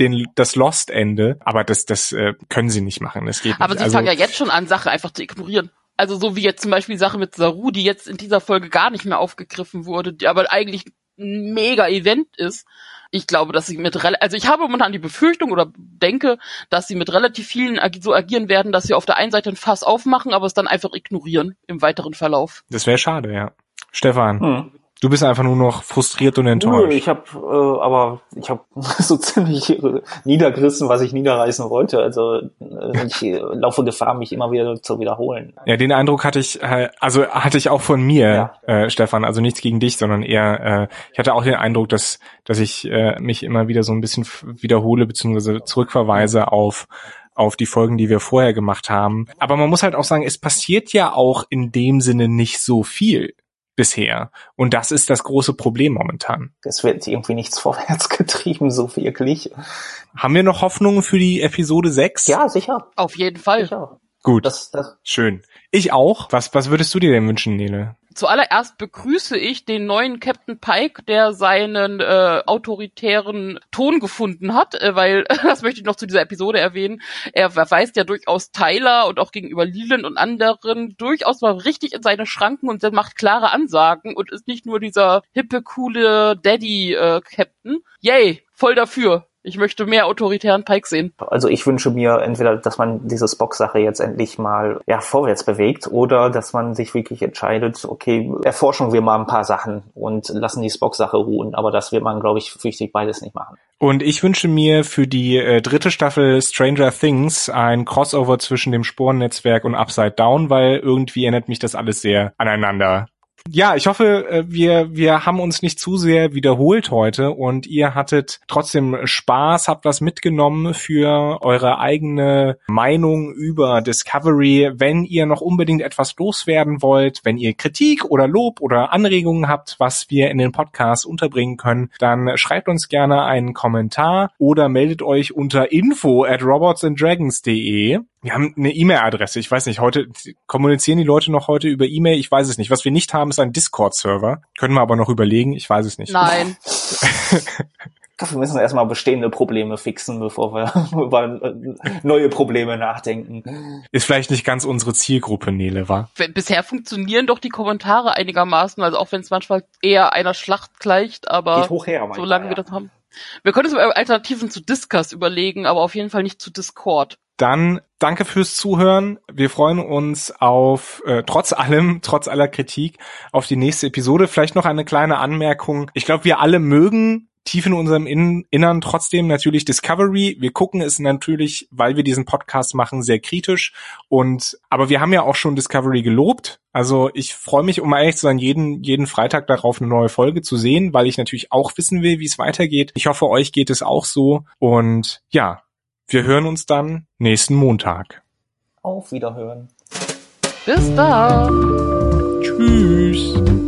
den, das Lost-Ende, aber das, das äh, können sie nicht machen. Das geht aber nicht. sie also, fangen ja jetzt schon an, Sachen einfach zu ignorieren. Also so wie jetzt zum Beispiel Sache mit Saru, die jetzt in dieser Folge gar nicht mehr aufgegriffen wurde, die aber eigentlich ein mega Event ist. Ich glaube, dass sie mit, also ich habe momentan die Befürchtung oder denke, dass sie mit relativ vielen so agieren werden, dass sie auf der einen Seite ein Fass aufmachen, aber es dann einfach ignorieren im weiteren Verlauf. Das wäre schade, ja. Stefan. Hm. Du bist einfach nur noch frustriert und enttäuscht. Ich habe äh, aber ich habe *laughs* so ziemlich äh, niedergerissen, was ich niederreißen wollte. Also äh, ich äh, laufe Gefahr, mich immer wieder zu wiederholen. Ja, den Eindruck hatte ich, also hatte ich auch von mir, ja. äh, Stefan. Also nichts gegen dich, sondern eher, äh, ich hatte auch den Eindruck, dass dass ich äh, mich immer wieder so ein bisschen wiederhole beziehungsweise zurückverweise auf auf die Folgen, die wir vorher gemacht haben. Aber man muss halt auch sagen, es passiert ja auch in dem Sinne nicht so viel bisher. Und das ist das große Problem momentan. Es wird irgendwie nichts *laughs* vorwärts getrieben, so wirklich. Haben wir noch Hoffnungen für die Episode 6? Ja, sicher. Auf jeden Fall. Sicher. Gut. Das, das Schön. Ich auch. Was, was würdest du dir denn wünschen, Nele? Zuallererst begrüße ich den neuen Captain Pike, der seinen äh, autoritären Ton gefunden hat, äh, weil, *laughs* das möchte ich noch zu dieser Episode erwähnen, er verweist ja durchaus Tyler und auch gegenüber Leland und anderen durchaus mal richtig in seine Schranken und macht klare Ansagen und ist nicht nur dieser hippe, coole Daddy-Captain. Äh, Yay, voll dafür. Ich möchte mehr autoritären Pike sehen. Also ich wünsche mir entweder, dass man diese Spock-Sache jetzt endlich mal ja, vorwärts bewegt oder dass man sich wirklich entscheidet, okay, erforschen wir mal ein paar Sachen und lassen die Spock-Sache ruhen. Aber das wird man, glaube ich, fürchte ich beides nicht machen. Und ich wünsche mir für die äh, dritte Staffel Stranger Things ein Crossover zwischen dem Sporennetzwerk und Upside Down, weil irgendwie erinnert mich das alles sehr aneinander Ja, ich hoffe, äh, wir, wir haben uns nicht zu sehr wiederholt heute und ihr hattet trotzdem Spaß, habt was mitgenommen für eure eigene Meinung über Discovery. Wenn ihr noch unbedingt etwas loswerden wollt, wenn ihr Kritik oder Lob oder Anregungen habt, was wir in den Podcast unterbringen können, dann schreibt uns gerne einen Kommentar oder meldet euch unter info at robotsanddragons.de wir haben eine E-Mail-Adresse. Ich weiß nicht, heute kommunizieren die Leute noch heute über E-Mail. Ich weiß es nicht. Was wir nicht haben, ist ein Discord-Server. Können wir aber noch überlegen. Ich weiß es nicht. Nein. *laughs* Wir müssen erstmal bestehende Probleme fixen, bevor wir *laughs* über neue Probleme nachdenken. Ist vielleicht nicht ganz unsere Zielgruppe, Nele, war? Bisher funktionieren doch die Kommentare einigermaßen, also auch wenn es manchmal eher einer Schlacht gleicht, aber her, solange wir das haben. Wir können uns Alternativen zu Discuss überlegen, aber auf jeden Fall nicht zu Discord. Dann danke fürs Zuhören. Wir freuen uns auf, äh, trotz allem, trotz aller Kritik, auf die nächste Episode. Vielleicht noch eine kleine Anmerkung. Ich glaube, wir alle mögen tief in unserem Innern trotzdem natürlich Discovery. Wir gucken es natürlich, weil wir diesen Podcast machen, sehr kritisch. Und aber wir haben ja auch schon Discovery gelobt. Also ich freue mich, um ehrlich zu sein, jeden jeden Freitag darauf eine neue Folge zu sehen, weil ich natürlich auch wissen will, wie es weitergeht. Ich hoffe, euch geht es auch so. Und ja, wir hören uns dann nächsten Montag. Auf Wiederhören. Bis dann. Tschüss.